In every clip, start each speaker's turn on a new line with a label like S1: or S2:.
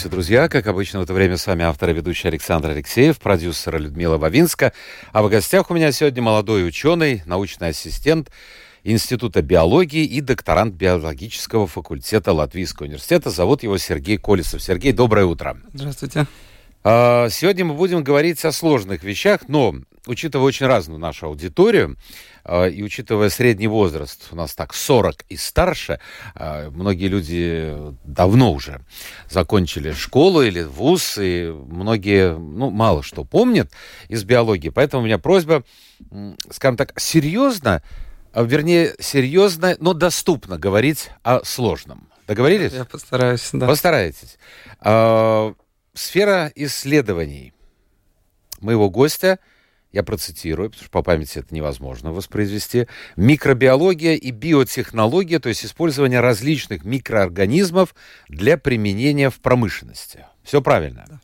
S1: Здравствуйте, друзья. Как обычно, в это время с вами автор и ведущий Александр Алексеев, продюсер Людмила Вавинска. А в гостях у меня сегодня молодой ученый, научный ассистент Института биологии и докторант биологического факультета Латвийского университета. Зовут его Сергей Колесов. Сергей, доброе утро.
S2: Здравствуйте.
S1: А, сегодня мы будем говорить о сложных вещах, но учитывая очень разную нашу аудиторию, и учитывая средний возраст, у нас так 40 и старше, а, многие люди давно уже закончили школу или вуз, и многие, ну, мало что помнят из биологии. Поэтому у меня просьба, скажем так, серьезно, вернее, серьезно, но доступно говорить о сложном. Договорились?
S2: Я постараюсь, да.
S1: Постарайтесь. Сфера исследований моего гостя – я процитирую, потому что по памяти это невозможно воспроизвести, микробиология и биотехнология, то есть использование различных микроорганизмов для применения в промышленности. Все правильно? Да.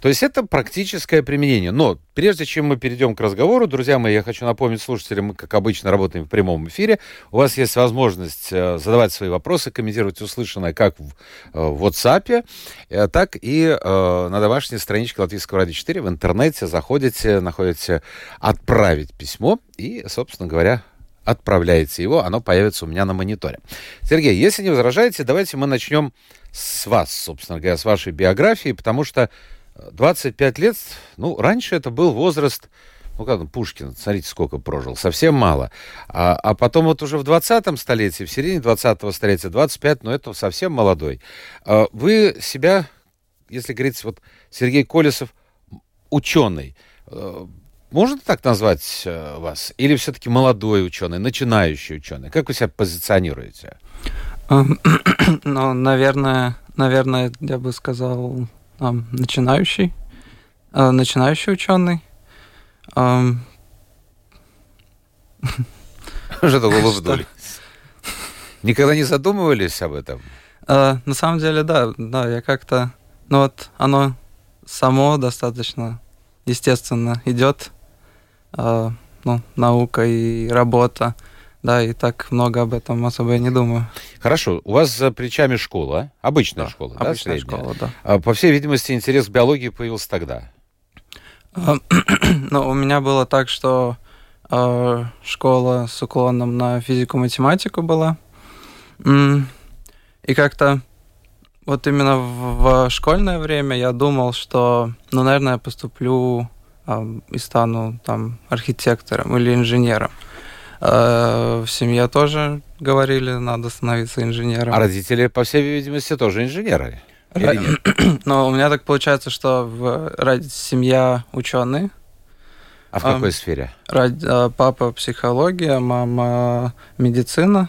S1: То есть это практическое применение. Но прежде чем мы перейдем к разговору, друзья мои, я хочу напомнить слушателям, мы, как обычно, работаем в прямом эфире. У вас есть возможность э, задавать свои вопросы, комментировать услышанное как в, э, WhatsApp, э, так и на домашней страничке Латвийского радио 4 в интернете. Заходите, находите «Отправить письмо» и, собственно говоря, отправляете его, оно появится у меня на мониторе. Сергей, если не возражаете, давайте мы начнем с вас, собственно говоря, с вашей биографии, потому что 25 лет, ну, раньше это был возраст, ну, как ну, Пушкин, смотрите, сколько прожил, совсем мало. А, а потом вот уже в 20-м столетии, в середине 20-го столетия, 25, ну, это совсем молодой. А вы себя, если говорить, вот Сергей Колесов, ученый, э, можно так назвать э, вас? Или все-таки молодой ученый, начинающий ученый? Как вы себя позиционируете?
S2: Ну, наверное, наверное, я бы сказал um, начинающий, uh, начинающий ученый. Um...
S1: Что-то улыбнулись. Никогда не задумывались об этом?
S2: Uh, на самом деле, да, да, я как-то, ну вот оно само достаточно естественно идет, uh, ну, наука и работа. Да, и так много об этом особо я не думаю.
S1: Хорошо. У вас за плечами школа, обычная
S2: да,
S1: школа,
S2: обычная да, школа, да.
S1: А, по всей видимости, интерес к биологии появился тогда.
S2: А, ну, у меня было так, что э, школа с уклоном на физику-математику была. И как-то вот именно в, в школьное время я думал, что, ну, наверное, я поступлю э, и стану там архитектором или инженером. Э, в семье тоже говорили, надо становиться инженером.
S1: А родители, по всей видимости, тоже инженеры?
S2: Но у меня так получается, что в семья ученый.
S1: А в какой сфере?
S2: Э, папа психология, мама медицина.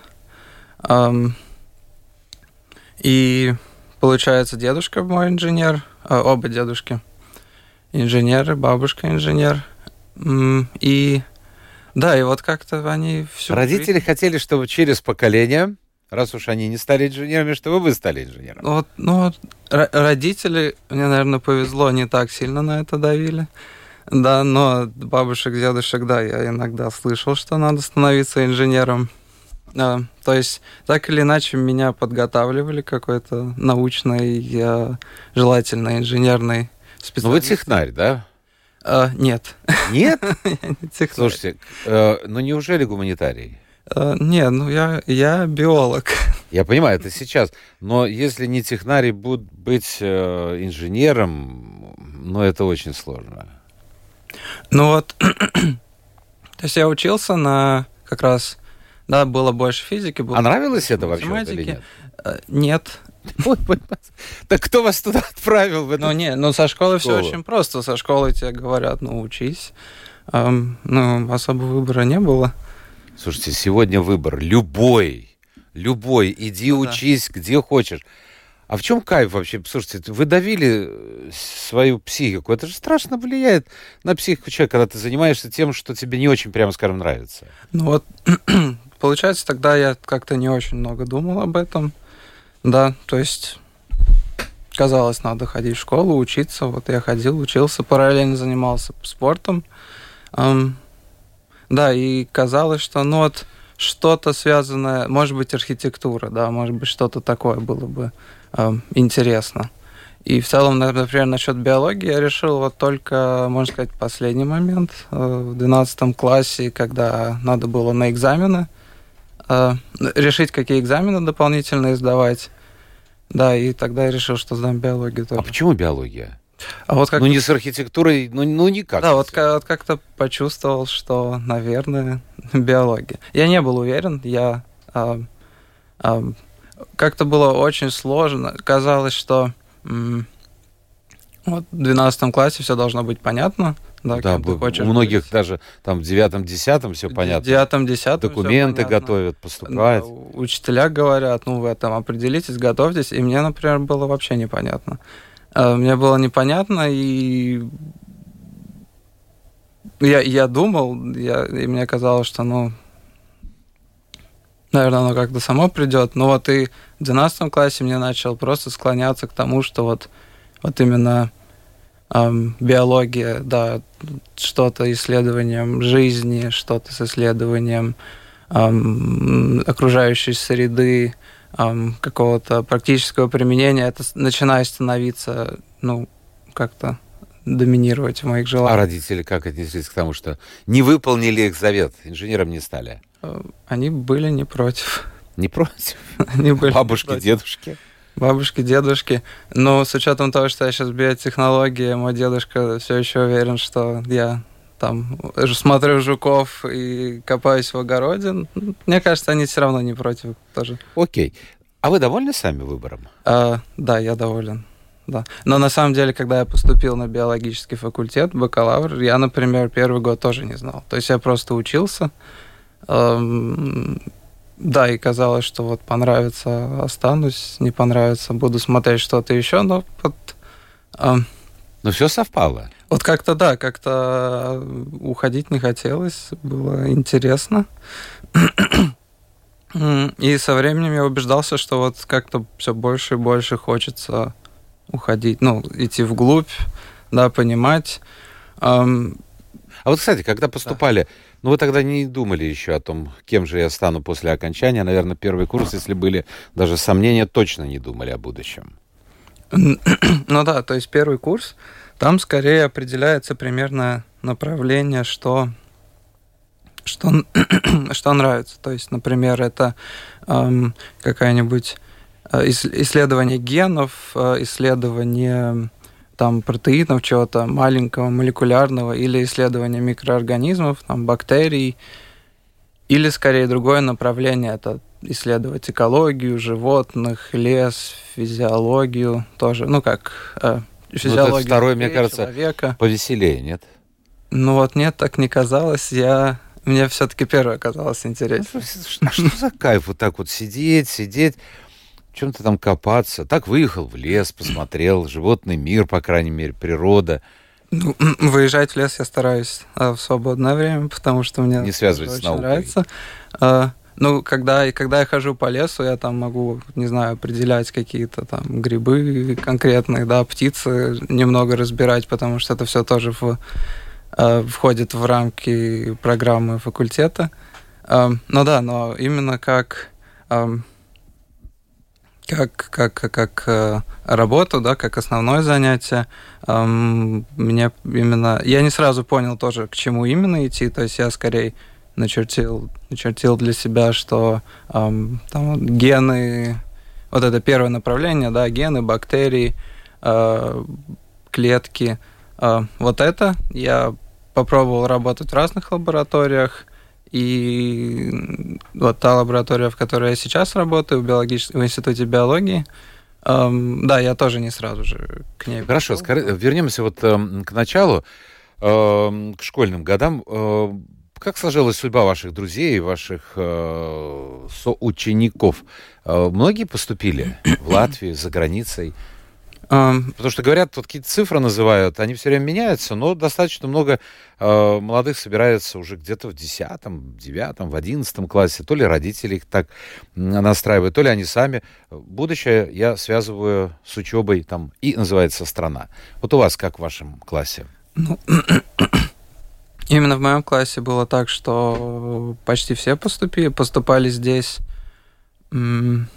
S2: И получается, дедушка мой инженер, э, оба дедушки инженеры, бабушка инженер. И да, и вот как-то они все...
S1: Родители хотели, чтобы через поколение, раз уж они не стали инженерами, чтобы вы стали инженером.
S2: Вот, ну, вот, родители, мне, наверное, повезло, не так сильно на это давили. Да, но бабушек, дедушек, да, я иногда слышал, что надо становиться инженером. А, то есть, так или иначе, меня подготавливали какой-то научной, желательно инженерной специалист.
S1: Ну, вы технарь, да?
S2: Uh, нет.
S1: Нет? Слушайте, э, ну неужели гуманитарий?
S2: Uh, не, ну я, я биолог.
S1: Я понимаю, это сейчас. Но если не технарий будет быть э, инженером, ну это очень сложно.
S2: Ну вот, то есть я учился на как раз, да, было больше физики. Было
S1: а нравилось это вообще или нет?
S2: Uh, нет,
S1: так кто вас туда отправил? В
S2: ну, не, ну, со школы все очень просто. Со школы тебе говорят, ну, учись. ну, особо выбора не было.
S1: Слушайте, сегодня выбор любой. Любой. Иди ну, учись, где хочешь. А в чем кайф вообще? Слушайте, вы давили э, свою психику. Это же страшно влияет на психику человека, когда ты занимаешься тем, что тебе не очень, прямо скажем, нравится.
S2: Ну вот, получается, тогда я как-то не очень много думал об этом. Да, то есть казалось, надо ходить в школу, учиться. Вот я ходил, учился, параллельно занимался спортом. Um, да, и казалось, что ну вот что-то связанное, может быть, архитектура, да, может быть, что-то такое было бы э, интересно. И в целом, например, насчет биологии я решил вот только, можно сказать, последний момент, э, в 12 классе, когда надо было на экзамены, э, решить, какие экзамены дополнительные сдавать. Да, и тогда я решил, что сдам биологию тоже.
S1: А почему биология?
S2: А вот как...
S1: Ну, не с архитектурой, ну, ну никак.
S2: Да, вот, вот как-то почувствовал, что, наверное, биология. Я не был уверен, я... А, а, как-то было очень сложно. Казалось, что вот в 12 классе все должно быть понятно.
S1: Да, да у многих быть. даже там в девятом-десятом все понятно. В
S2: девятом-десятом
S1: Документы готовят, поступают. Да,
S2: учителя говорят, ну, вы там определитесь, готовьтесь. И мне, например, было вообще непонятно. А, мне было непонятно, и я, я думал, я, и мне казалось, что, ну, наверное, оно как-то само придет. Но вот и в 12 классе мне начал просто склоняться к тому, что вот, вот именно биология, да, что-то исследованием жизни, что-то с исследованием окружающей среды, какого-то практического применения, это начинает становиться, ну, как-то доминировать в моих желаниях.
S1: А родители как отнеслись к тому, что не выполнили их завет, инженером не стали?
S2: Э, они были не против.
S1: Не против?
S2: Они были
S1: Бабушки, против. дедушки?
S2: Бабушки, дедушки. Но с учетом того, что я сейчас биотехнологии, мой дедушка все еще уверен, что я там смотрю жуков и копаюсь в огороде. Мне кажется, они все равно не против тоже.
S1: Окей. А вы довольны сами выбором?
S2: А, да, я доволен. Да. Но на самом деле, когда я поступил на биологический факультет, бакалавр, я, например, первый год тоже не знал. То есть я просто учился. Эм, да, и казалось, что вот понравится, останусь, не понравится, буду смотреть что-то еще, но вот...
S1: Эм, но все совпало.
S2: Вот как-то да, как-то уходить не хотелось, было интересно. И со временем я убеждался, что вот как-то все больше и больше хочется уходить, ну, идти вглубь, да, понимать.
S1: А вот, кстати, когда поступали, да. Ну, вы тогда не думали еще о том, кем же я стану после окончания. Наверное, первый курс, если были даже сомнения, точно не думали о будущем.
S2: Ну да, то есть первый курс, там скорее определяется примерно направление, что что, что нравится. То есть, например, это эм, какая-нибудь э, исследование генов, э, исследование там протеинов чего-то маленького, молекулярного, или исследование микроорганизмов, там бактерий, или скорее другое направление это исследовать экологию животных, лес, физиологию тоже, ну как э,
S1: физиологию. Ну, второе, мне кажется, человека. повеселее, нет?
S2: Ну вот нет, так не казалось. Я мне все-таки первое казалось интереснее. Ну,
S1: что, что за кайф вот так вот сидеть, сидеть, чем-то там копаться? Так выехал в лес, посмотрел, животный мир, по крайней мере, природа.
S2: Ну, выезжать в лес я стараюсь а, в свободное время, потому что мне
S1: не связывать
S2: с наукой. нравится. А, ну, когда, когда я хожу по лесу, я там могу, не знаю, определять какие-то там грибы конкретные, да, птицы немного разбирать, потому что это все тоже в Э, входит в рамки программы факультета. Э, ну да, но именно как э, как, как, как э, работу, да, как основное занятие, мне именно... Я не сразу понял тоже, к чему именно идти, то есть я скорее начертил, начертил для себя, что там вот гены, вот это первое направление, да, гены, бактерии, э, клетки, э, вот это я попробовал работать в разных лабораториях, и вот та лаборатория, в которой я сейчас работаю, в, биологич... в Институте биологии, эм, да, я тоже не сразу же к ней
S1: Хорошо, скажи, вернемся вот э, к началу, э, к школьным годам. Э, как сложилась судьба ваших друзей, ваших э, соучеников? Э, многие поступили в Латвии, за границей? Потому что говорят, вот какие-то цифры называют, они все время меняются, но достаточно много э, молодых собирается уже где-то в 10, 9, в 11 классе. То ли родители их так настраивают, то ли они сами. Будущее я связываю с учебой там и называется страна. Вот у вас как в вашем классе?
S2: Именно в моем классе было так, что почти все поступили, поступали здесь. М,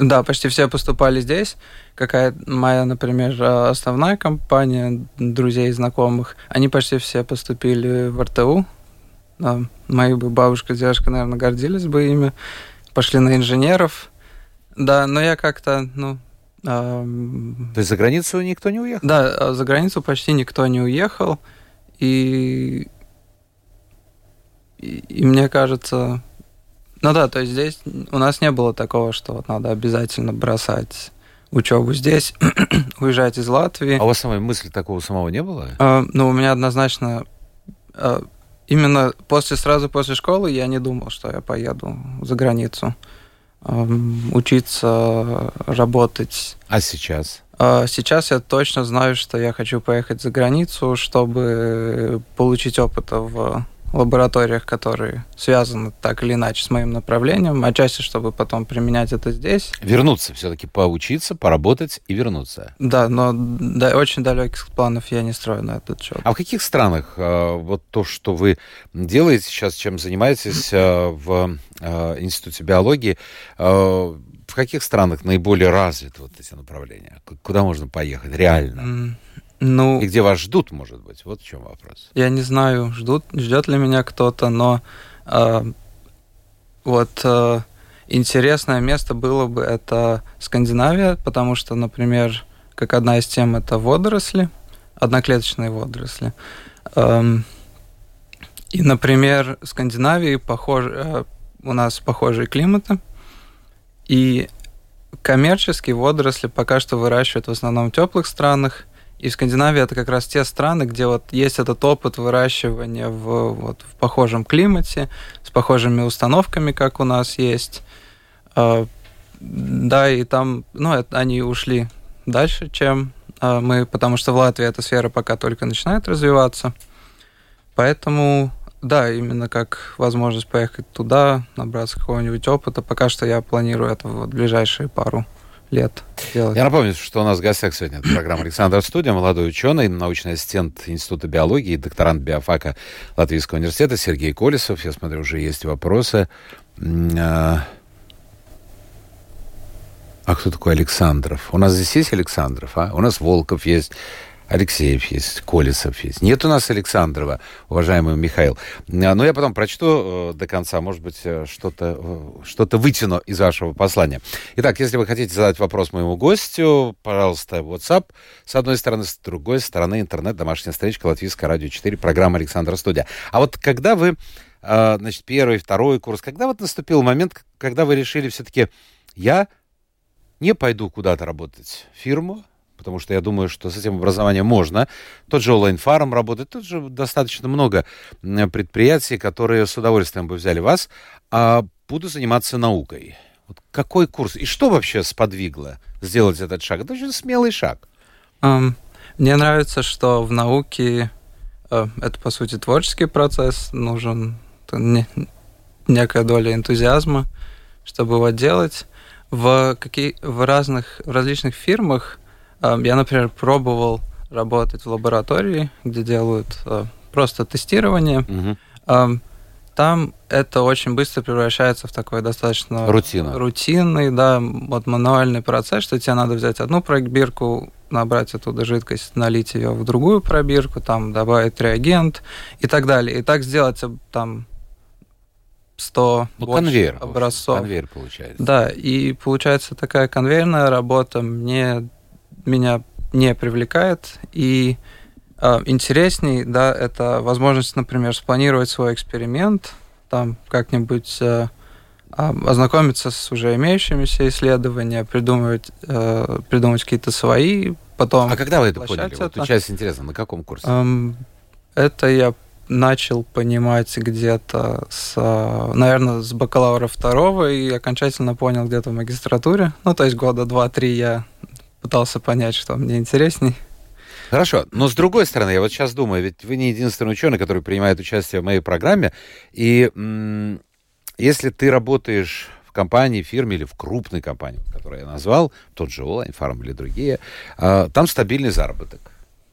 S2: Да, почти все поступали здесь. Какая моя, например, э, основная компания друзей и знакомых, они почти все поступили в РТУ. Да, мои бы бабушка и дедушка, наверное, гордились бы ими. Пошли на инженеров. Да, но я как-то, ну... эм,
S1: То есть за границу никто не уехал?
S2: да, а за границу почти никто не уехал. И, и, и мне кажется... Ну да, то есть здесь у нас не было такого, что вот надо обязательно бросать учебу здесь, уезжать из Латвии.
S1: А у вас самой мысли такого самого не было?
S2: А, ну, у меня однозначно... а, именно после, сразу после школы я не думал, что я поеду за границу ам, учиться, работать.
S1: А сейчас?
S2: А Сейчас я точно знаю, что я хочу поехать за границу, чтобы получить опыта в лабораториях, которые связаны так или иначе с моим направлением, отчасти, чтобы потом применять это здесь.
S1: Вернуться все-таки, поучиться, поработать и вернуться.
S2: Да, но да, очень далеких планов я не строю на этот счет.
S1: А в каких странах э, вот то, что вы делаете сейчас, чем занимаетесь э, в э, Институте биологии, э, в каких странах наиболее развиты вот эти направления? Куда можно поехать реально?
S2: М, Ну,
S1: И где вас ждут, может быть? Вот в чем вопрос.
S2: Я не знаю, ждут, ждет ли меня кто-то, но э, вот э, интересное место было бы это Скандинавия, потому что, например, как одна из тем это водоросли, одноклеточные водоросли. Эм, и, например, в Скандинавии похож, э, у нас похожие климаты, и коммерческие водоросли пока что выращивают в основном в теплых странах, и в Скандинавии это как раз те страны, где вот есть этот опыт выращивания в, вот, в похожем климате, с похожими установками, как у нас есть. А, Да, и там, ну, они ушли дальше, чем а, мы, потому что в Латвии эта сфера пока только начинает развиваться. Поэтому, да, именно как возможность поехать туда, набраться какого-нибудь опыта, пока что я планирую это вот в ближайшие пару лет делать.
S1: Я напомню, что у нас в гостях сегодня это программа Александр Студия, молодой ученый, научный ассистент Института биологии, докторант биофака Латвийского университета Сергей Колесов. Я смотрю, уже есть вопросы. А а кто такой Александров? У нас здесь есть Александров, а? У нас Волков есть, Алексеев есть, Колесов есть. Нет у нас Александрова, уважаемый Михаил. А, Но я потом прочту э, до конца, может быть, э, что-то э, что вытяну из вашего послания. Итак, если вы хотите задать вопрос моему гостю, пожалуйста, WhatsApp. С одной стороны, с другой стороны, интернет, домашняя страничка, Латвийское радио 4, программа Александра Студия. А вот когда вы, значит, первый, второй курс, когда вот наступил момент, когда вы решили все-таки, я не пойду куда-то работать в фирму, потому что я думаю, что с этим образованием можно. Тот же онлайн-фарм работает, тут же достаточно много предприятий, которые с удовольствием бы взяли вас, а буду заниматься наукой. Вот какой курс? И что вообще сподвигло сделать этот шаг? Это очень смелый шаг.
S2: Ам, Мне нравится, что в науке э, это, по сути, творческий процесс, нужен не- некая доля энтузиазма, чтобы его делать. В, какие, в разных, в различных фирмах я, например, пробовал работать в лаборатории, где делают э, просто тестирование. Ам, Там это очень быстро превращается в такой достаточно
S1: Рутина.
S2: рутинный, да, вот мануальный процесс, что тебе надо взять одну пробирку, набрать оттуда жидкость, налить ее в другую пробирку, там добавить реагент и так далее. И так сделать там 100
S1: Ну, конвейер.
S2: образцов.
S1: Конвейер получается.
S2: Да, и получается такая конвейерная работа мне, меня не привлекает, и э, интересней, да, это возможность, например, спланировать свой эксперимент, там как-нибудь э, а, ознакомиться с уже имеющимися исследованиями, придумывать, э, придумать какие-то свои, потом...
S1: А когда вы это поняли? Вот
S2: это.
S1: сейчас интересно, на каком курсе?
S2: Эм, это я начал понимать где-то с, наверное, с бакалавра второго и окончательно понял где-то в магистратуре. Ну, то есть года два-три я пытался понять, что мне интересней.
S1: Хорошо, но с другой стороны, я вот сейчас думаю, ведь вы не единственный ученый, который принимает участие в моей программе, и м- если ты работаешь в компании, фирме или в крупной компании, которую я назвал, тот же Олайн Фарм или другие, э, там стабильный заработок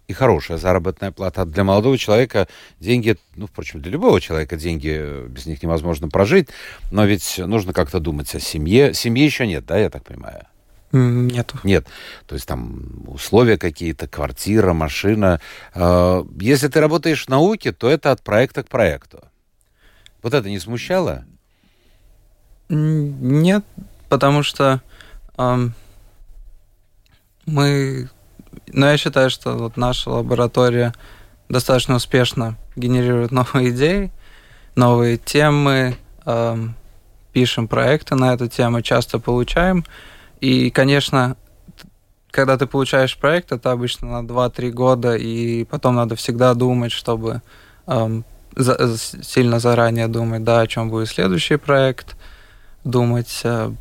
S1: и хорошая заработная плата. Для молодого человека деньги, ну, впрочем, для любого человека деньги, э, без них невозможно прожить, но ведь нужно как-то думать о семье. Семьи еще нет, да, я так понимаю?
S2: Нету.
S1: Нет. То есть там условия какие-то, квартира, машина. Э, если ты работаешь в науке, то это от проекта к проекту. Вот это не смущало?
S2: Нет, потому что эм, мы но я считаю, что вот наша лаборатория достаточно успешно генерирует новые идеи, новые темы, эм, пишем проекты на эту тему, часто получаем. И, конечно, когда ты получаешь проект, это обычно на 2-3 года, и потом надо всегда думать, чтобы эм, за, сильно заранее думать, да, о чем будет следующий проект, думать э,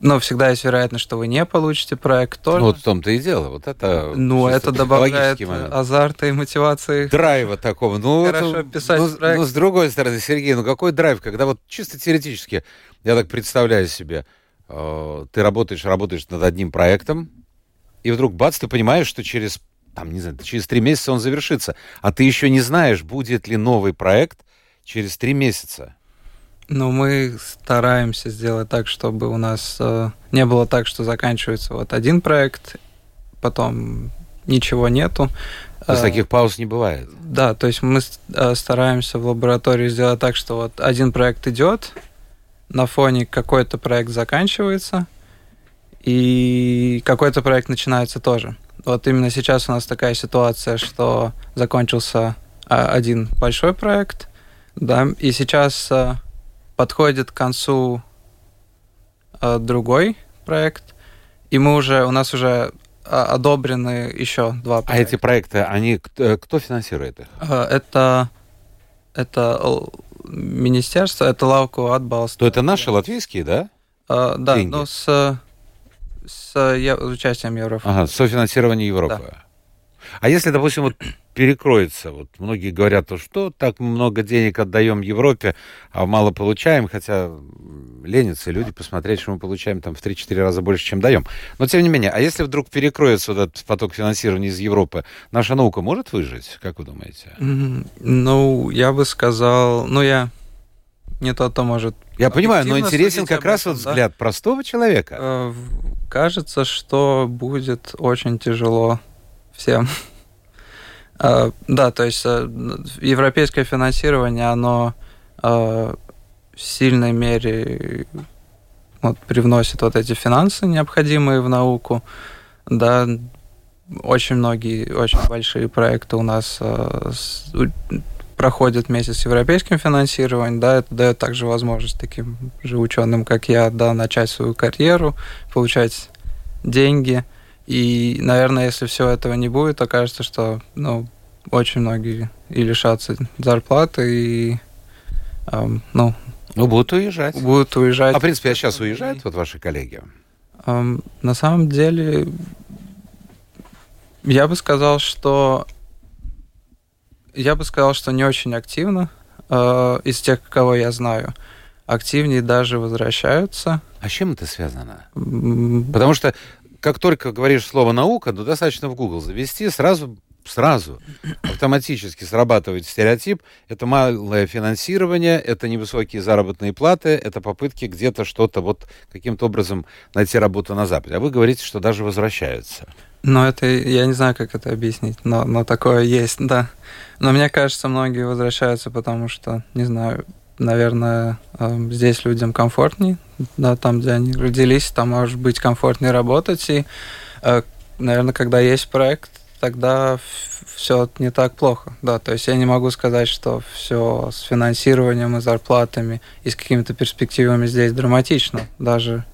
S2: но всегда есть вероятность, что вы не получите проект тоже.
S1: Ну, вот в том-то и дело. Вот это
S2: ну, это добавляет азарта и мотивации.
S1: Драйва такого. Ну,
S2: Хорошо
S1: это,
S2: писать
S1: ну,
S2: проект.
S1: Ну, с другой стороны, Сергей, ну какой драйв, когда вот чисто теоретически, я так представляю себе, э, ты работаешь, работаешь над одним проектом, и вдруг, бац, ты понимаешь, что через, там, не знаю, через три месяца он завершится, а ты еще не знаешь, будет ли новый проект через три месяца.
S2: Ну, мы стараемся сделать так, чтобы у нас э, не было так, что заканчивается вот один проект, потом ничего нету.
S1: То есть э, таких пауз не бывает?
S2: Да, то есть мы э, стараемся в лаборатории сделать так, что вот один проект идет, на фоне какой-то проект заканчивается, и какой-то проект начинается тоже. Вот именно сейчас у нас такая ситуация, что закончился а, один большой проект, да, и сейчас э, подходит к концу э, другой проект, и мы уже, у нас уже одобрены еще два
S1: проекта. А эти проекты, они э, кто финансирует их?
S2: Это это министерство, это лавку Атбалст.
S1: То это наши латвийские, да?
S2: Uh, да, Деньги. но с, с я, участием Европы.
S1: Ага, софинансирование Европы. Да. А если, допустим, вот перекроется, вот многие говорят, то что так много денег отдаем Европе, а мало получаем, хотя ленятся люди посмотреть, что мы получаем там в 3-4 раза больше, чем даем. Но тем не менее, а если вдруг перекроется вот этот поток финансирования из Европы, наша наука может выжить, как вы думаете?
S2: Ну, я бы сказал, ну я не то, то может.
S1: Я понимаю, но интересен как раз вот взгляд да? простого человека. Э,
S2: кажется, что будет очень тяжело всем. Uh, да, то есть uh, европейское финансирование, оно uh, в сильной мере вот, привносит вот эти финансы, необходимые в науку. Да, очень многие, очень большие проекты у нас с, проходят вместе с европейским финансированием, да, это дает также возможность таким же ученым, как я, да, начать свою карьеру, получать деньги – и, наверное, если всего этого не будет, окажется, что ну, очень многие и лишатся зарплаты, и эм, ну,
S1: ну, будут уезжать.
S2: Будут уезжать.
S1: А, в принципе, а сейчас уезжают вот ваши коллеги?
S2: Эм, на самом деле, я бы сказал, что я бы сказал, что не очень активно э, из тех, кого я знаю. Активнее даже возвращаются.
S1: А с чем это связано? Потому что как только говоришь слово наука, ну, достаточно в Google завести, сразу сразу автоматически срабатывает стереотип. Это малое финансирование, это невысокие заработные платы, это попытки где-то что-то вот каким-то образом найти работу на Западе. А вы говорите, что даже возвращаются.
S2: Ну, это, я не знаю, как это объяснить, но, но такое есть, да. Но мне кажется, многие возвращаются, потому что, не знаю, наверное, эм, здесь людям комфортнее, да, там, где они родились, там может быть комфортнее работать, и, э, наверное, когда есть проект, тогда все не так плохо, да, то есть я не могу сказать, что все с финансированием и зарплатами и с какими-то перспективами здесь драматично, даже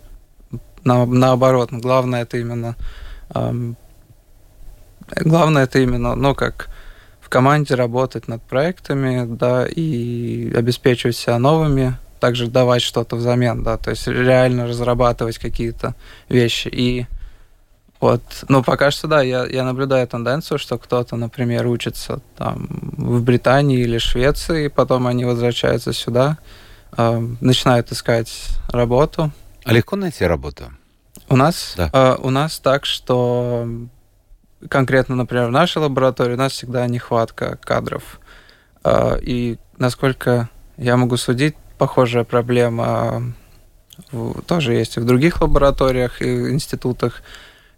S2: на, наоборот, главное это именно, эм, главное это именно, ну, как команде работать над проектами, да, и обеспечивать себя новыми, также давать что-то взамен, да, то есть реально разрабатывать какие-то вещи. И вот, ну, пока что, да, я, я наблюдаю тенденцию, что кто-то, например, учится там в Британии или Швеции, и потом они возвращаются сюда, э, начинают искать работу.
S1: А легко найти работу?
S2: У нас?
S1: Да.
S2: Э, у нас так, что конкретно, например, в нашей лаборатории у нас всегда нехватка кадров. Э, и насколько я могу судить, похожая проблема в, тоже есть и в других лабораториях и институтах.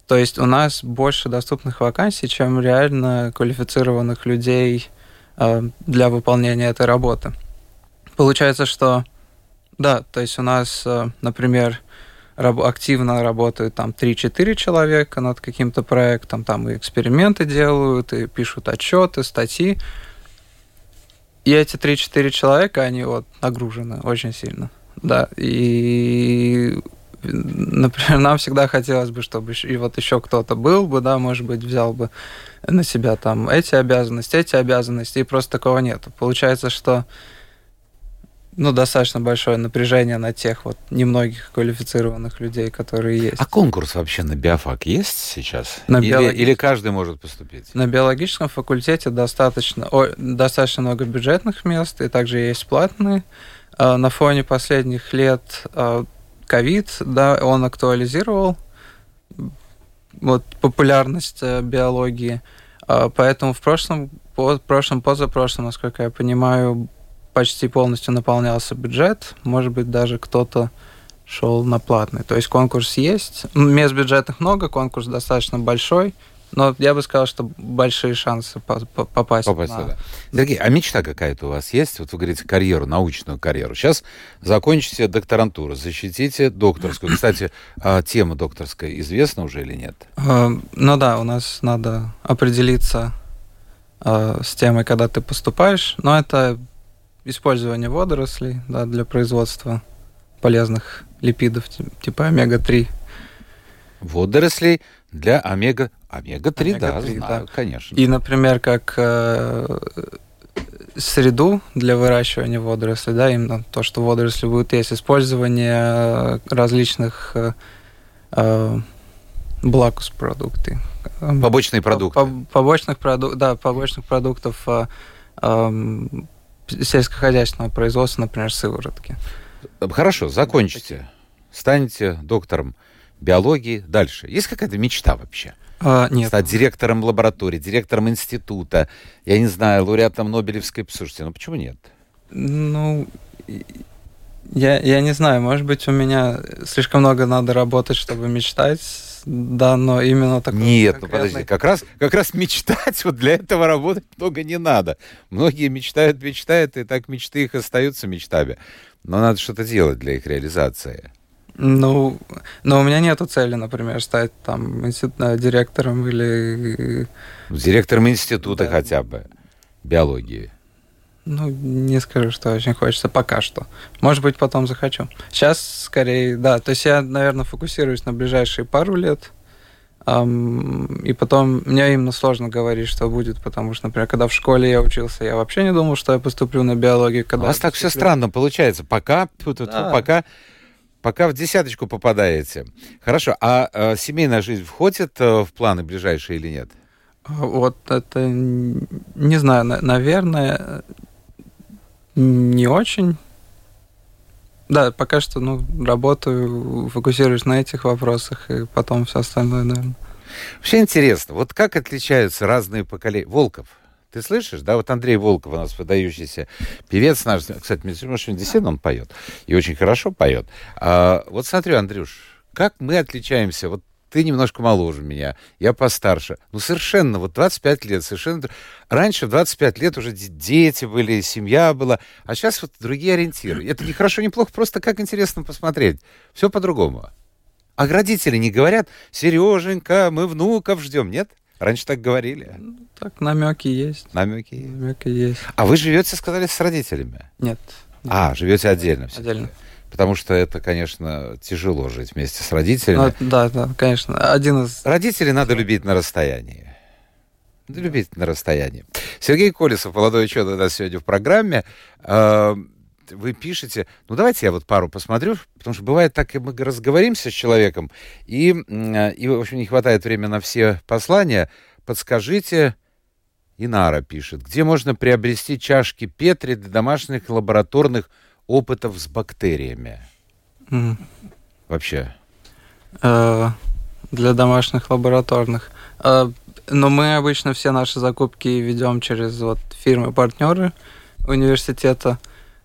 S2: То есть у нас больше доступных вакансий, чем реально квалифицированных людей э, для выполнения этой работы. Получается, что да, то есть у нас, например, раб, активно работают там 3-4 человека над каким-то проектом, там и эксперименты делают, и пишут отчеты, статьи. И эти 3-4 человека, они вот нагружены очень сильно. Да, и например, нам всегда хотелось бы, чтобы и вот еще кто-то был бы, да, может быть, взял бы на себя там эти обязанности, эти обязанности, и просто такого нет. Получается, что ну, достаточно большое напряжение на тех вот немногих квалифицированных людей, которые есть.
S1: А конкурс вообще на биофак есть сейчас?
S2: На
S1: или,
S2: биологи...
S1: или каждый может поступить?
S2: На биологическом факультете достаточно, о, достаточно много бюджетных мест, и также есть платные. А, на фоне последних лет а, ковид, да, он актуализировал вот популярность э, биологии. А, поэтому в прошлом, по, прошлом, позапрошлом, насколько я понимаю, почти полностью наполнялся бюджет. Может быть, даже кто-то шел на платный. То есть конкурс есть. Мест бюджетных много, конкурс достаточно большой. Но я бы сказал, что большие шансы попасть,
S1: попасть на... туда. Сергей, а мечта какая-то у вас есть? Вот вы говорите карьеру, научную карьеру. Сейчас закончите докторантуру, защитите докторскую. Кстати, а тема докторская известна уже или нет?
S2: А, ну да, у нас надо определиться а, с темой, когда ты поступаешь. Но это использование водорослей да, для производства полезных липидов, типа омега-3.
S1: Водорослей для омега Омега-3, Омега да, знаю, да. конечно.
S2: И, например, как э, среду для выращивания водорослей, да, именно то, что водоросли будут есть, использование различных э, э блакус продукты.
S1: Побочные продукты. По,
S2: побочных продуктов, да, побочных продуктов э, э, сельскохозяйственного производства, например, сыворотки.
S1: Хорошо, закончите. Станете доктором биологии. Дальше. Есть какая-то мечта вообще?
S2: А, нет.
S1: Стать директором лаборатории, директором института, я не знаю, лауреатом Нобелевской... Слушайте, ну почему нет?
S2: Ну, я, я не знаю, может быть, у меня слишком много надо работать, чтобы мечтать, да, но именно такой
S1: Нет, конкретный... ну подожди, как раз, как раз мечтать, вот для этого работать много не надо. Многие мечтают, мечтают, и так мечты их остаются мечтами. Но надо что-то делать для их реализации.
S2: Ну, но у меня нету цели, например, стать там э, директором или...
S1: Директором института да. хотя бы биологии.
S2: Ну, не скажу, что очень хочется пока что. Может быть, потом захочу. Сейчас скорее, да. То есть я, наверное, фокусируюсь на ближайшие пару лет. Um, и потом мне именно сложно говорить, что будет, потому что, например, когда в школе я учился, я вообще не думал, что я поступлю на биологию. Когда
S1: У вас так
S2: поступлю...
S1: все странно получается. Пока, да. пока пока в десяточку попадаете. Хорошо, а э, семейная жизнь входит э, в планы ближайшие или нет?
S2: Вот это, не знаю, наверное, не очень. Да, пока что, ну, работаю, фокусируюсь на этих вопросах, и потом все остальное, наверное.
S1: Вообще интересно, вот как отличаются разные поколения... Волков, ты слышишь, да? Вот Андрей Волков у нас выдающийся певец наш. Кстати, прочим, действительно он поет. И очень хорошо поет. А, вот смотрю, Андрюш, как мы отличаемся? Вот ты немножко моложе меня, я постарше. Ну, совершенно, вот 25 лет, совершенно... Раньше в 25 лет уже дети были, семья была, а сейчас вот другие ориентиры. Это не хорошо, не плохо, просто как интересно посмотреть. Все по-другому. А родители не говорят, Сереженька, мы внуков ждем, нет? Раньше так говорили. Ну,
S2: так, намеки есть.
S1: Намеки есть.
S2: Намеки есть.
S1: А вы живете, сказали, с родителями?
S2: Нет.
S1: А, живете отдельно
S2: все Отдельно.
S1: Потому что это, конечно, тяжело жить вместе с родителями.
S2: Ну, да, да, конечно. Один из...
S1: Родителей надо любить на расстоянии. Любить на расстоянии. Сергей Колесов, молодой ученый у нас сегодня в программе. А, вы пишете, ну давайте я вот пару посмотрю, потому что бывает так, и мы разговоримся с человеком, и, и в общем, не хватает времени на все послания. Подскажите, Инара пишет, где можно приобрести чашки Петри для домашних лабораторных опытов с бактериями? Mm. Вообще.
S2: Uh, для домашних лабораторных. Uh, но мы обычно все наши закупки ведем через вот фирмы-партнеры университета.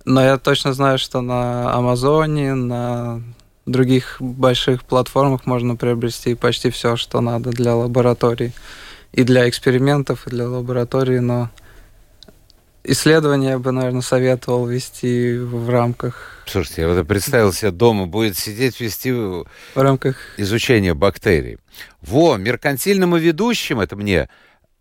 S2: Но я точно знаю, что на Амазоне, на других больших платформах можно приобрести почти все, что надо для лабораторий. И для экспериментов, и для лабораторий, но исследования я бы, наверное, советовал вести в рамках...
S1: Слушайте, я вот представил себе дома, будет сидеть вести в рамках изучения бактерий. Во, меркантильному ведущим, это мне,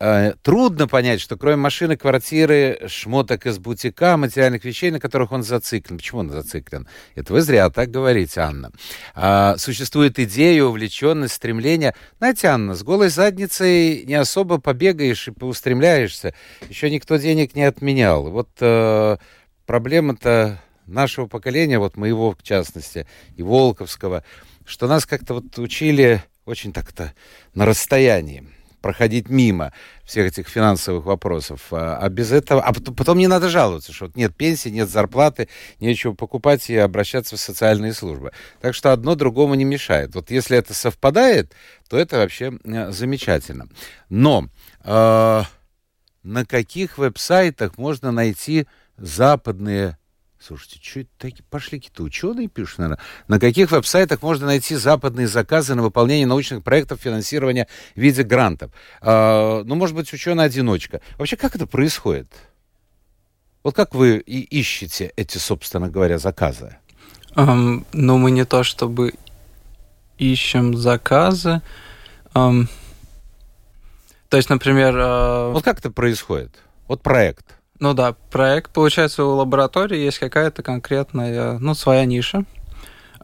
S1: трудно понять, что кроме машины, квартиры, шмоток из бутика, материальных вещей, на которых он зациклен. Почему он зациклен? Это вы зря так говорите, Анна. А, существует идея, увлеченность, стремление. Знаете, Анна, с голой задницей не особо побегаешь и поустремляешься. Еще никто денег не отменял. Вот э, проблема-то нашего поколения, вот моего в частности, и Волковского, что нас как-то вот учили очень так-то на расстоянии проходить мимо всех этих финансовых вопросов. А, а без этого... А потом не надо жаловаться, что нет пенсии, нет зарплаты, нечего покупать и обращаться в социальные службы. Так что одно другому не мешает. Вот если это совпадает, то это вообще замечательно. Но э, на каких веб-сайтах можно найти западные Слушайте, что это такие пошли какие-то ученые пишут, наверное. На каких веб-сайтах можно найти западные заказы на выполнение научных проектов финансирования в виде грантов? А, ну, может быть, ученый-одиночка. Вообще, как это происходит? Вот как вы и ищете эти, собственно говоря, заказы?
S2: Um, ну, мы не то чтобы ищем заказы. Um, то есть, например... Uh...
S1: Вот как это происходит? Вот проект.
S2: Ну да, проект, получается, у лаборатории есть какая-то конкретная, ну, своя ниша.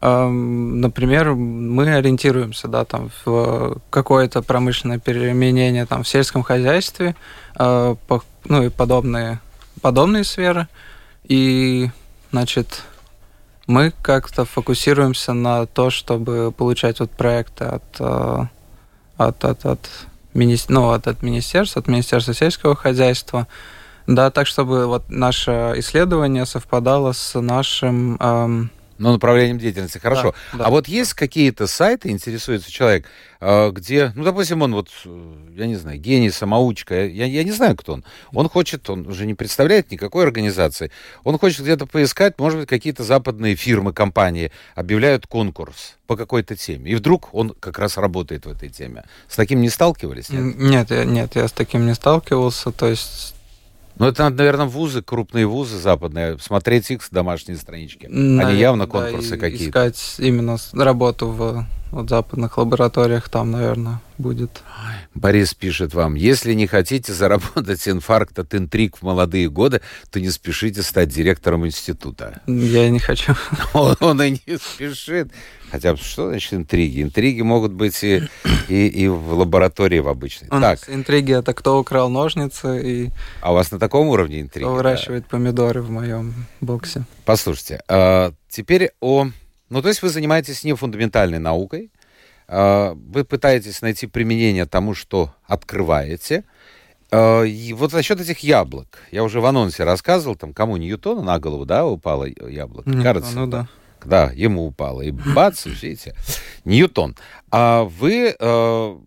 S2: Например, мы ориентируемся, да, там, в какое-то промышленное применение там, в сельском хозяйстве, а, ну и подобные, подобные сферы. И, значит, мы как-то фокусируемся на то, чтобы получать вот проекты от, а, от, от, от, мини, ну, от, от министерства, от Министерства сельского хозяйства, да, так чтобы вот наше исследование совпадало с нашим... Эм...
S1: Ну, направлением деятельности, хорошо. Да, да. А вот есть какие-то сайты, интересуется человек, э, где, ну, допустим, он вот, э, я не знаю, гений, самоучка, я, я не знаю, кто он. Он хочет, он уже не представляет никакой организации, он хочет где-то поискать, может быть, какие-то западные фирмы, компании объявляют конкурс по какой-то теме, и вдруг он как раз работает в этой теме. С таким не сталкивались?
S2: Нет, нет, я, нет, я с таким не сталкивался, то есть
S1: ну, это надо, наверное, вузы, крупные вузы западные, смотреть их домашние странички. На, Они явно конкурсы да, какие-то.
S2: Искать именно работу в вот, западных лабораториях, там, наверное, будет.
S1: Борис пишет вам, если не хотите заработать инфаркт от интриг в молодые годы, то не спешите стать директором института.
S2: Я не хочу.
S1: Он, он и не спешит. Хотя что значит интриги? Интриги могут быть и, и, и в лаборатории в обычной.
S2: У так. интриги это кто украл ножницы и...
S1: А у вас на таком уровне интриги?
S2: Кто выращивает да? помидоры в моем боксе.
S1: Послушайте, а, теперь о... Ну, то есть вы занимаетесь не фундаментальной наукой, а, вы пытаетесь найти применение тому, что открываете, а, и вот за счет этих яблок, я уже в анонсе рассказывал, там кому Ньютона на голову, да, упало яблоко?
S2: Нет, Кажется, ну да.
S1: Да, ему упало. И бац, видите, Ньютон. А вы э,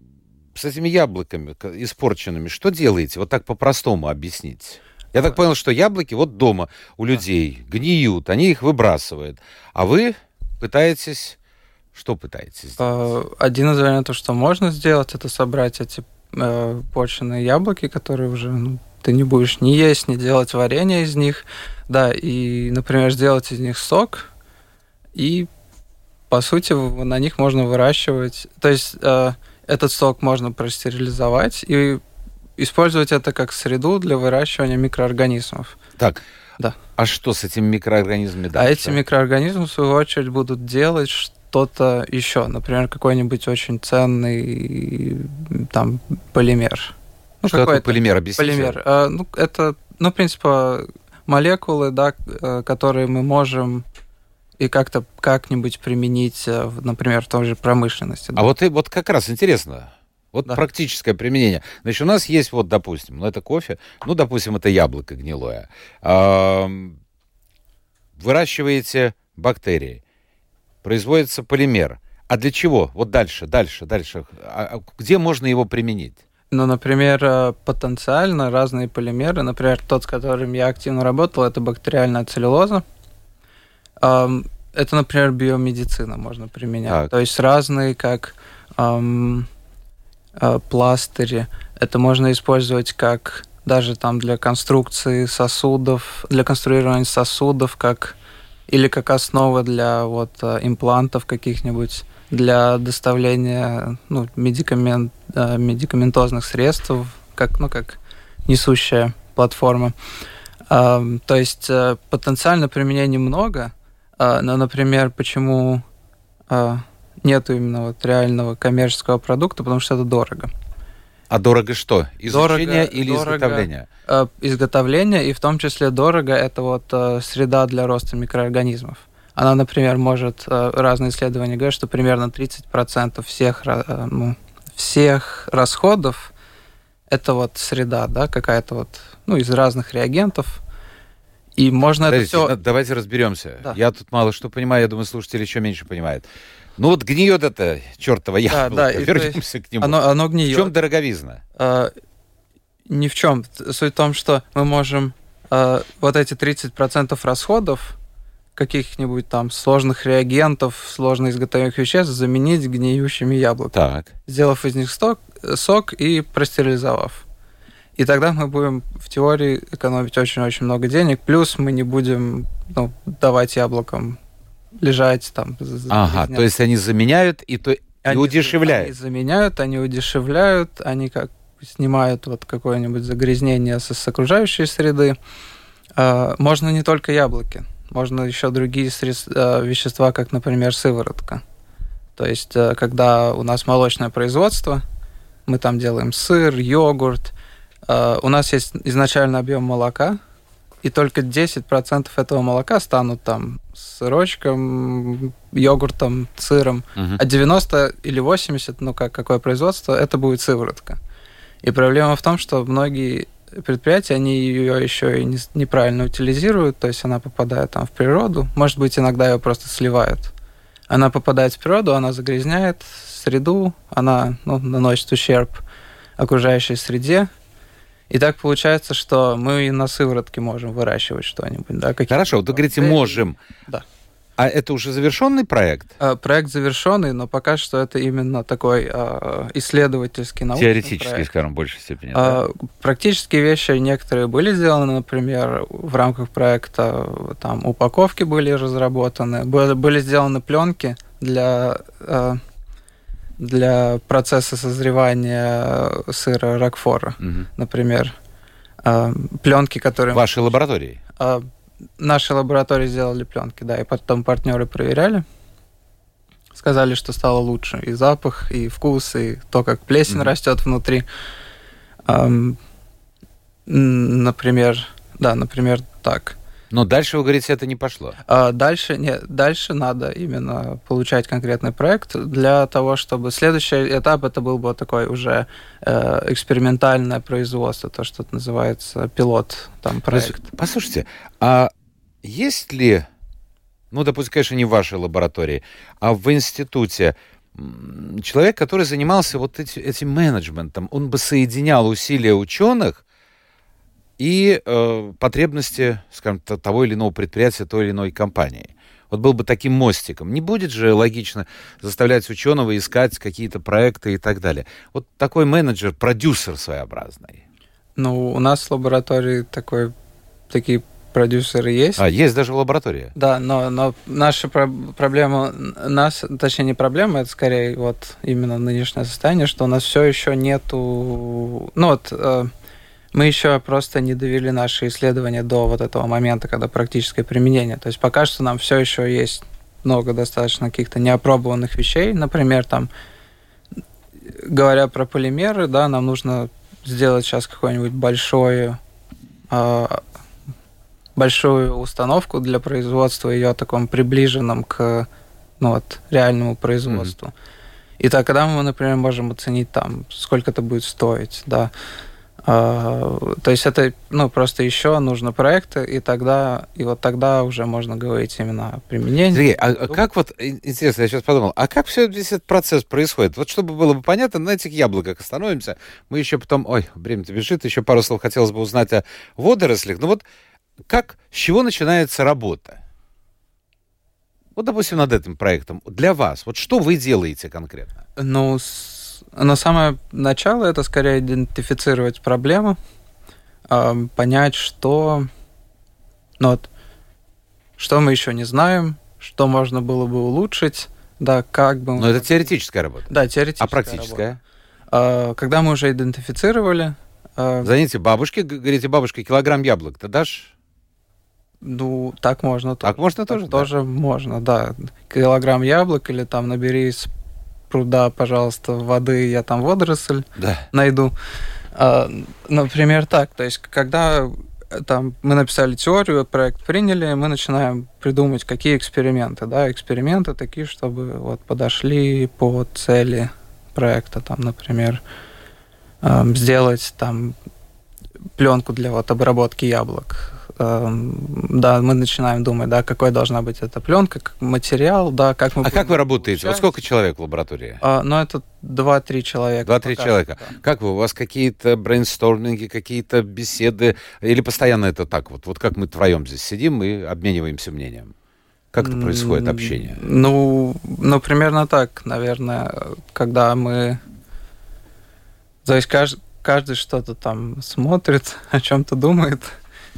S1: с этими яблоками испорченными что делаете? Вот так по-простому объяснить. Я так понял, что яблоки вот дома у людей гниют, они их выбрасывают. А вы пытаетесь... Что пытаетесь сделать?
S2: Один из вариантов, что можно сделать, это собрать эти э, порченные яблоки, которые уже ну, ты не будешь ни есть, ни делать варенье из них. Да, и, например, сделать из них сок, и по сути на них можно выращивать. То есть э, этот сок можно простерилизовать и использовать это как среду для выращивания микроорганизмов.
S1: Так. Да. А что с этими микроорганизмами а дальше?
S2: А эти микроорганизмы, в свою очередь, будут делать что-то еще. Например, какой-нибудь очень ценный там полимер.
S1: Ну, что такое полимер? Объясните.
S2: Полимер. Э, ну, это, ну, в принципе, молекулы, да, э, которые мы можем и как-то как-нибудь применить, э, например, в той же промышленности.
S1: Да? А вот, и, вот как раз интересно, вот да. практическое применение. Значит, у нас есть вот, допустим, ну это кофе, ну, допустим, это яблоко гнилое. Выращиваете бактерии, производится полимер. А для чего? Вот дальше, дальше, дальше. А, а где можно его применить?
S2: Ну, например, э, потенциально разные полимеры. Например, тот, с которым я активно работал, это бактериальная целлюлоза. Это, например, биомедицина можно применять. Так. То есть разные, как эм, пластыри. Это можно использовать как даже там для конструкции сосудов, для конструирования сосудов, как или как основа для вот э, имплантов каких-нибудь для доставления ну, медикамент, э, медикаментозных средств, как, ну, как несущая платформа. То есть э, потенциально применений много, но, например, почему а, нет именно вот реального коммерческого продукта, потому что это дорого.
S1: А дорого что? Изучение дорого, или дорого, изготовление?
S2: Э, изготовление, и в том числе дорого это вот среда для роста микроорганизмов. Она, например, может, э, разные исследования говорят, что примерно 30% всех, э, ну, всех расходов это вот среда, да, какая-то вот, ну, из разных реагентов. И можно Подождите, это все...
S1: Давайте разберемся. Да. Я тут мало что понимаю, я думаю, слушатели еще меньше понимают. Ну вот гниет это чертово яблоко. Да, да, Вернемся есть, к нему.
S2: Оно, оно гниет.
S1: В чем дороговизна? А,
S2: ни в чем. Суть в том, что мы можем а, вот эти 30% расходов каких-нибудь там сложных реагентов, сложно изготовленных веществ заменить гниющими яблоками. Так. Сделав из них сток, сок и простерилизовав. И тогда мы будем в теории экономить очень-очень много денег, плюс мы не будем ну, давать яблокам лежать там.
S1: Ага, то есть они заменяют и, то, они, и удешевляют.
S2: Они заменяют, они удешевляют, они как снимают вот какое-нибудь загрязнение с, с окружающей среды. А, можно не только яблоки. Можно еще другие средства, вещества, как, например, сыворотка. То есть, э, когда у нас молочное производство, мы там делаем сыр, йогурт, э, у нас есть изначально объем молока, и только 10% этого молока станут там сырочком, йогуртом, сыром, угу. а 90 или 80, ну как какое производство, это будет сыворотка. И проблема в том, что многие предприятия, они ее еще и не, неправильно утилизируют, то есть она попадает там в природу, может быть, иногда ее просто сливают. Она попадает в природу, она загрязняет среду, она ну, наносит ущерб окружающей среде, и так получается, что мы и на сыворотке можем выращивать что-нибудь. Да,
S1: Хорошо, вот вы говорите «можем».
S2: Да.
S1: А это уже завершенный проект?
S2: А, проект завершенный, но пока что это именно такой а, исследовательский научный
S1: Теоретический,
S2: проект.
S1: скажем, в большей степени.
S2: А, да? Практические вещи некоторые были сделаны, например, в рамках проекта там упаковки были разработаны, были сделаны пленки для для процесса созревания сыра Рокфора, угу. например. Пленки, которые...
S1: Вашей лаборатории?
S2: нашей лаборатории сделали пленки, да, и потом партнеры проверяли. Сказали, что стало лучше. И запах, и вкус, и то, как плесень mm-hmm. растет внутри. Например, да, например, так.
S1: Но дальше, вы говорите, это не пошло.
S2: А дальше, нет, дальше надо именно получать конкретный проект для того, чтобы следующий этап это был бы такой уже э, экспериментальное производство, то, что называется пилот там проект.
S1: Послушайте, а есть ли, ну, допустим, конечно, не в вашей лаборатории, а в институте человек, который занимался вот эти, этим менеджментом, он бы соединял усилия ученых и э, потребности, скажем, того или иного предприятия, той или иной компании. Вот был бы таким мостиком. Не будет же логично заставлять ученого искать какие-то проекты и так далее. Вот такой менеджер, продюсер своеобразный.
S2: Ну, у нас в лаборатории такой, такие продюсеры есть.
S1: А, есть даже в лаборатории?
S2: Да, но, но наша про- проблема, нас, точнее не проблема, это скорее вот именно нынешнее состояние, что у нас все еще нету, ну вот, э, мы еще просто не довели наши исследования до вот этого момента, когда практическое применение. То есть пока что нам все еще есть много достаточно каких-то неопробованных вещей. Например, там, говоря про полимеры, да, нам нужно сделать сейчас какую-нибудь большую а, большую установку для производства ее таком приближенном к ну, вот, реальному производству. Mm-hmm. И тогда мы, например, можем оценить там, сколько это будет стоить, да. А, то есть это ну, просто еще нужно проекты, и тогда, и вот тогда уже можно говорить именно о применении.
S1: Сергей, а, а как вот, интересно, я сейчас подумал, а как все весь этот процесс происходит? Вот чтобы было бы понятно, на этих яблоках остановимся, мы еще потом, ой, время-то бежит, еще пару слов хотелось бы узнать о водорослях. Ну вот как, с чего начинается работа? Вот, допустим, над этим проектом. Для вас, вот что вы делаете конкретно?
S2: Ну, с... на самое начало это скорее идентифицировать проблему, э, понять, что, ну, вот, что мы еще не знаем, что можно было бы улучшить, да, как бы...
S1: Но это теоретическая работа.
S2: Да, теоретическая
S1: А практическая?
S2: Работа. Когда мы уже идентифицировали...
S1: Звоните бабушке, говорите, бабушка, килограмм яблок ты дашь?
S2: Ну, так можно
S1: тоже. Так можно тоже?
S2: Так да? Тоже можно, да. Килограмм яблок или там набери из пруда, пожалуйста, воды, я там водоросль
S1: да.
S2: найду. А, например, так. То есть, когда там мы написали теорию, проект приняли, мы начинаем придумать, какие эксперименты. Да? Эксперименты такие, чтобы вот подошли по цели проекта, там, например, сделать там пленку для вот обработки яблок Эм, да, мы начинаем думать, да, какой должна быть эта пленка, как материал, да, как мы...
S1: А как вы работаете? Вот сколько человек в лаборатории?
S2: А, ну, это 2-3 человека.
S1: 2-3 человека. Да. Как вы? У вас какие-то брейнсторминги, какие-то беседы? Или постоянно это так вот? Вот как мы втроем здесь сидим и обмениваемся мнением? Как это происходит, общение?
S2: Ну, ну, примерно так, наверное, когда мы... То есть каждый, каждый что-то там смотрит, о чем-то думает,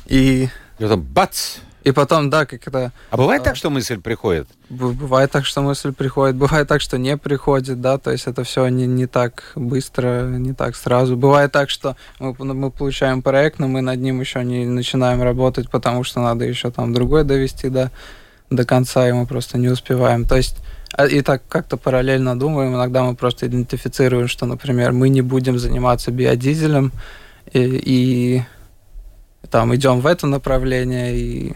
S2: и...
S1: И потом бац!
S2: И потом, да, как это...
S1: А бывает а, так, что мысль приходит?
S2: Бывает так, что мысль приходит, бывает так, что не приходит, да, то есть это все не, не так быстро, не так сразу. Бывает так, что мы, ну, мы получаем проект, но мы над ним еще не начинаем работать, потому что надо еще там другой довести до, до конца, и мы просто не успеваем. То есть а, и так как-то параллельно думаем, иногда мы просто идентифицируем, что, например, мы не будем заниматься биодизелем, и, и там идем в это направление и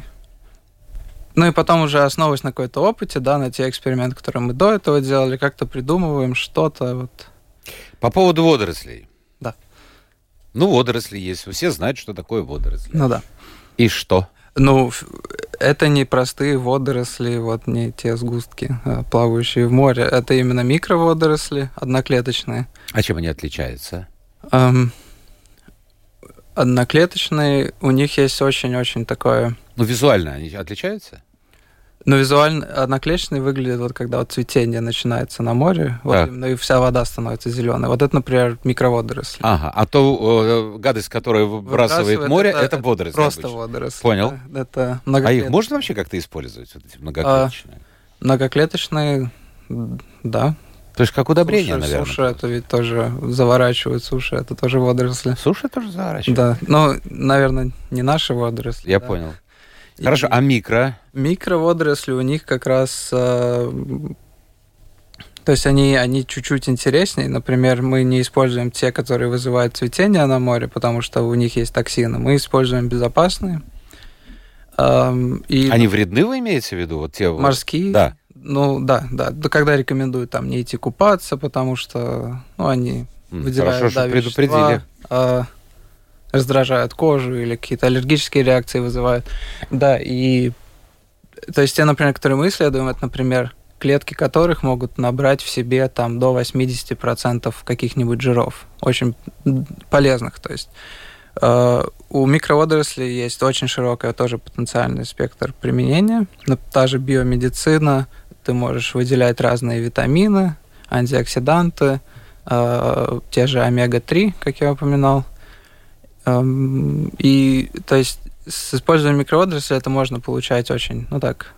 S2: ну и потом уже основываясь на какой-то опыте, да, на те эксперименты, которые мы до этого делали, как-то придумываем что-то вот.
S1: По поводу водорослей.
S2: Да.
S1: Ну, водоросли есть. Все знают, что такое водоросли.
S2: Ну да.
S1: И что?
S2: Ну, это не простые водоросли, вот не те сгустки, а, плавающие в море. Это именно микроводоросли, одноклеточные.
S1: А чем они отличаются?
S2: Эм, одноклеточные, у них есть очень-очень такое...
S1: Ну, визуально они отличаются?
S2: Ну, визуально одноклеточные выглядят, вот когда вот цветение начинается на море, вот так. именно и вся вода становится зеленой. Вот это, например, микроводоросли.
S1: Ага, а то э, гадость, которую выбрасывает море, это, это водоросли.
S2: Просто
S1: обычно.
S2: водоросли.
S1: Понял.
S2: Да, это
S1: а их можно вообще как-то использовать, вот эти многоклеточные?
S2: А, многоклеточные, да,
S1: то есть как удобрение, суши, наверное.
S2: Суши это ведь тоже заворачивают суши, это тоже водоросли.
S1: Суши тоже заворачивают?
S2: Да, но, наверное, не наши водоросли.
S1: Я
S2: да.
S1: понял. Хорошо, И а микро?
S2: Микроводоросли у них как раз... Э, то есть они, они чуть-чуть интереснее. Например, мы не используем те, которые вызывают цветение на море, потому что у них есть токсины. Мы используем безопасные.
S1: Эм, и... Они вредны, вы имеете в виду? Вот те
S2: морские?
S1: Да.
S2: Ну да, да. Да когда рекомендуют там не идти купаться, потому что ну, они выделяют
S1: Хорошо,
S2: да,
S1: предупредили.
S2: А, раздражают кожу или какие-то аллергические реакции вызывают. Да, и то есть те, например, которые мы исследуем, это, например, клетки которых могут набрать в себе там до 80% каких-нибудь жиров, очень полезных. То есть у микроводорослей есть очень широкий тоже потенциальный спектр применения. Та же биомедицина, ты можешь выделять разные витамины, антиоксиданты, э, те же омега-3, как я упоминал. Эм, и, то есть, с использованием микроводорослей это можно получать очень, ну так,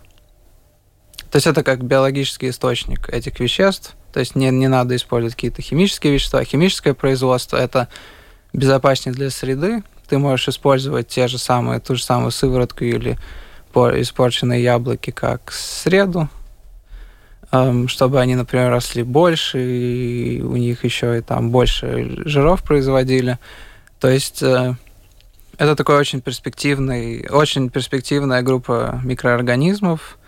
S2: то есть это как биологический источник этих веществ. То есть не, не надо использовать какие-то химические вещества. Химическое производство это безопаснее для среды. Ты можешь использовать те же самые, ту же самую сыворотку или испорченные яблоки как среду, эм, чтобы они, например, росли больше, и у них еще и там больше жиров производили. То есть э, это такой очень перспективный, очень перспективная группа микроорганизмов,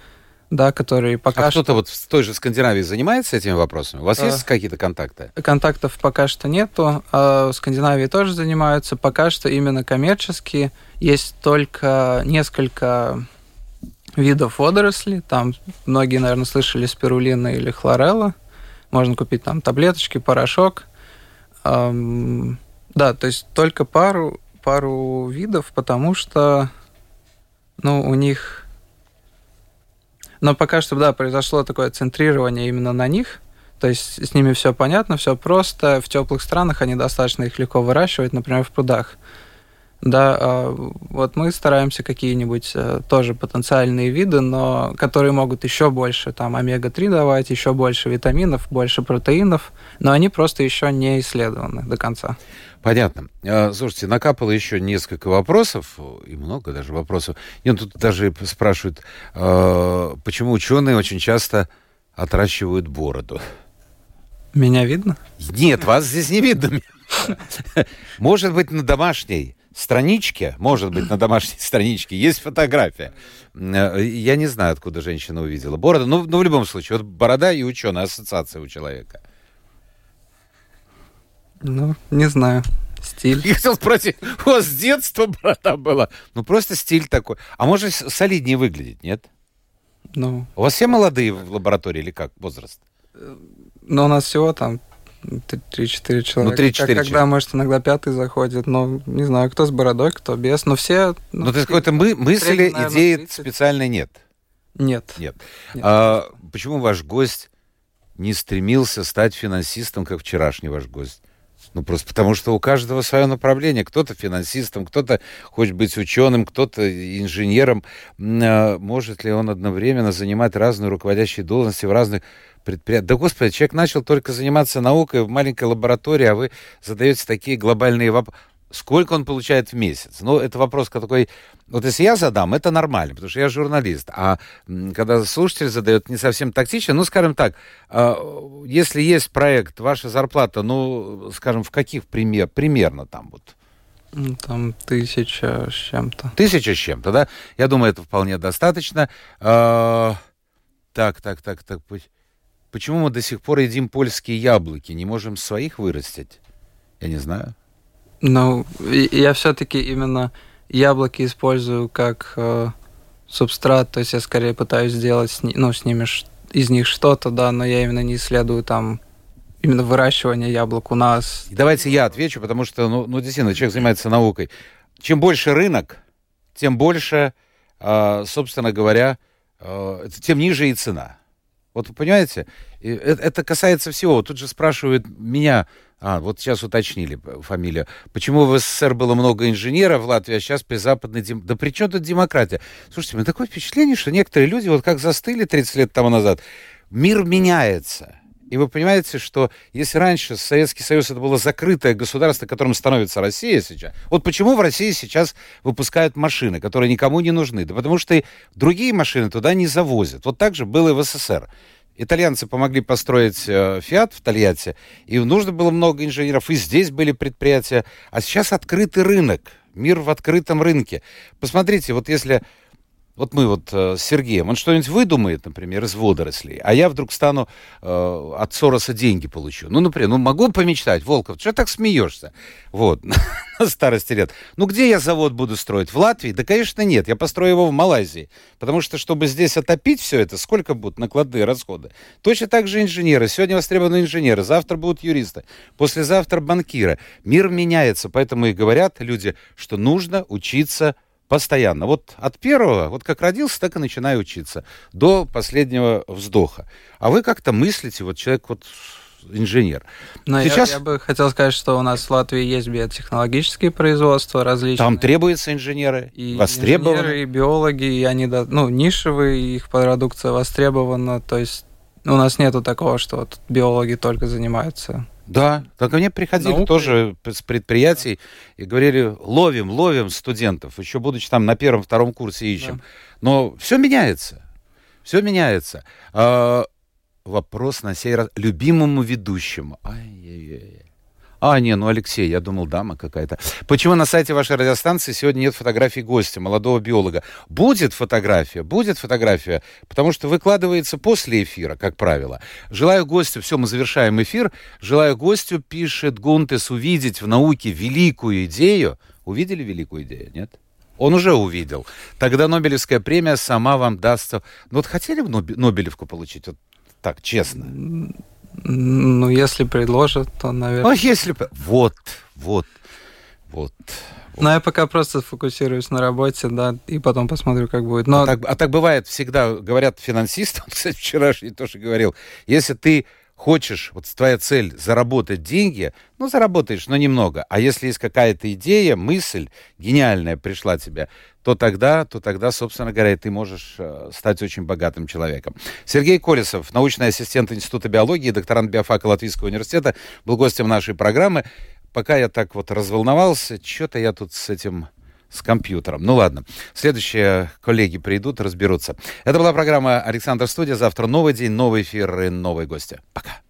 S2: да, которые пока
S1: а
S2: что...
S1: кто-то вот в той же Скандинавии занимается этими вопросами? У вас а... есть какие-то контакты?
S2: Контактов пока что нету. А в Скандинавии тоже занимаются. Пока что именно коммерчески есть только несколько видов водорослей. Там многие, наверное, слышали спирулина или хлорелла. Можно купить там таблеточки, порошок. Эм, да, то есть только пару, пару видов, потому что ну, у них но пока что, да, произошло такое центрирование именно на них. То есть с ними все понятно, все просто. В теплых странах они достаточно их легко выращивать, например, в прудах. Да, а, вот мы стараемся какие-нибудь э, тоже потенциальные виды, но которые могут еще больше там омега-3 давать, еще больше витаминов, больше протеинов, но они просто еще не исследованы до конца.
S1: Понятно. А, слушайте, накапало еще несколько вопросов, и много даже вопросов. Нет, тут даже спрашивают, а, почему ученые очень часто отращивают бороду.
S2: Меня видно?
S1: Нет, вас здесь не видно. Может быть, на домашней страничке, может быть, на домашней страничке есть фотография. Э, я не знаю, откуда женщина увидела бороду. Но, но в любом случае, вот борода и ученая ассоциация у человека.
S2: Ну, не знаю. Стиль.
S1: Я хотел спросить, у вас с детства борода была? Ну, просто стиль такой. А может, солиднее выглядеть, нет?
S2: Ну.
S1: У вас все молодые в лаборатории или как возраст?
S2: Ну, у нас всего там 3-4 человека. Ну,
S1: 3-4 человека.
S2: Когда, может, иногда пятый заходит, но не знаю, кто с бородой, кто без, но все...
S1: Ну, ну то есть какой-то мы, мысли, наверное, идеи 30. специальной нет?
S2: Нет.
S1: Нет. нет. А, почему ваш гость не стремился стать финансистом, как вчерашний ваш гость? Ну, просто потому что у каждого свое направление. Кто-то финансистом, кто-то хочет быть ученым, кто-то инженером. А, может ли он одновременно занимать разные руководящие должности в разных предприятий. Да, господи, человек начал только заниматься наукой в маленькой лаборатории, а вы задаете такие глобальные вопросы. Сколько он получает в месяц? Ну, это вопрос такой... Вот если я задам, это нормально, потому что я журналист. А когда слушатель задает не совсем тактично, ну, скажем так, а, если есть проект, ваша зарплата, ну, скажем, в каких пример, примерно там вот?
S2: Ну, там тысяча с чем-то.
S1: Тысяча с чем-то, да? Я думаю, это вполне достаточно. А, так, так, так, так. Почему мы до сих пор едим польские яблоки? Не можем своих вырастить? Я не знаю.
S2: Ну, я все-таки именно яблоки использую как э, субстрат, то есть я скорее пытаюсь сделать с, ну, с ними из них что-то, да, но я именно не исследую там именно выращивание яблок у нас.
S1: давайте я отвечу, потому что, ну, ну действительно, человек занимается наукой. Чем больше рынок, тем больше, э, собственно говоря, э, тем ниже и цена. Вот вы понимаете, это, это касается всего. Тут же спрашивают меня, а, вот сейчас уточнили фамилию, почему в СССР было много инженеров в Латвии, а сейчас при западной... Дем... Да при чем тут демократия? Слушайте, у меня такое впечатление, что некоторые люди вот как застыли 30 лет тому назад. Мир меняется. И вы понимаете, что если раньше Советский Союз это было закрытое государство, которым становится Россия сейчас, вот почему в России сейчас выпускают машины, которые никому не нужны? Да потому что другие машины туда не завозят. Вот так же было и в СССР. Итальянцы помогли построить э, Фиат в Тольятти, и нужно было много инженеров, и здесь были предприятия. А сейчас открытый рынок, мир в открытом рынке. Посмотрите, вот если вот мы вот э, с Сергеем, он что-нибудь выдумает, например, из водорослей, а я вдруг стану э, от Сороса деньги получу. Ну, например, ну могу помечтать, Волков, что так смеешься? Вот, на старости лет. Ну, где я завод буду строить? В Латвии? Да, конечно, нет. Я построю его в Малайзии. Потому что, чтобы здесь отопить все это, сколько будут накладные расходы? Точно так же инженеры. Сегодня востребованы инженеры, завтра будут юристы, послезавтра банкиры. Мир меняется, поэтому и говорят люди, что нужно учиться Постоянно. Вот от первого, вот как родился, так и начинаю учиться. До последнего вздоха. А вы как-то мыслите, вот человек вот инженер.
S2: Но Сейчас... я, я бы хотел сказать, что у нас в Латвии есть биотехнологические производства различные.
S1: Там требуются инженеры, и востребованы. Инженеры,
S2: и биологи, и они, ну, нишевые, их продукция востребована. То есть у нас нету такого, что вот биологи только занимаются
S1: да, так мне приходили Наука. тоже с предприятий и говорили, ловим, ловим студентов, еще будучи там на первом-втором курсе ищем. Да. Но все меняется, все меняется. А, вопрос на сей раз любимому ведущему. Ай-яй-яй. А, не, ну Алексей, я думал, дама какая-то. Почему на сайте вашей радиостанции сегодня нет фотографий гостя, молодого биолога? Будет фотография, будет фотография, потому что выкладывается после эфира, как правило. Желаю гостю, все, мы завершаем эфир. Желаю гостю, пишет Гунтес, увидеть в науке великую идею. Увидели великую идею, нет? Он уже увидел. Тогда Нобелевская премия сама вам дастся. Ну вот хотели бы Нобелевку получить? Вот так, честно.
S2: Ну, если предложат, то, наверное...
S1: А если... Вот, вот, вот.
S2: Вот. Но я пока просто фокусируюсь на работе, да, и потом посмотрю, как будет. Но...
S1: А, так, а так бывает всегда, говорят финансисты, он, кстати, вчерашний тоже говорил, если ты хочешь, вот твоя цель заработать деньги, ну, заработаешь, но немного. А если есть какая-то идея, мысль гениальная пришла тебе, то тогда, то тогда, собственно говоря, ты можешь э, стать очень богатым человеком. Сергей Колесов, научный ассистент Института биологии, докторант биофака Латвийского университета, был гостем нашей программы. Пока я так вот разволновался, что-то я тут с этим с компьютером. Ну ладно, следующие коллеги придут, разберутся. Это была программа «Александр Студия». Завтра новый день, новый эфир и новые гости. Пока.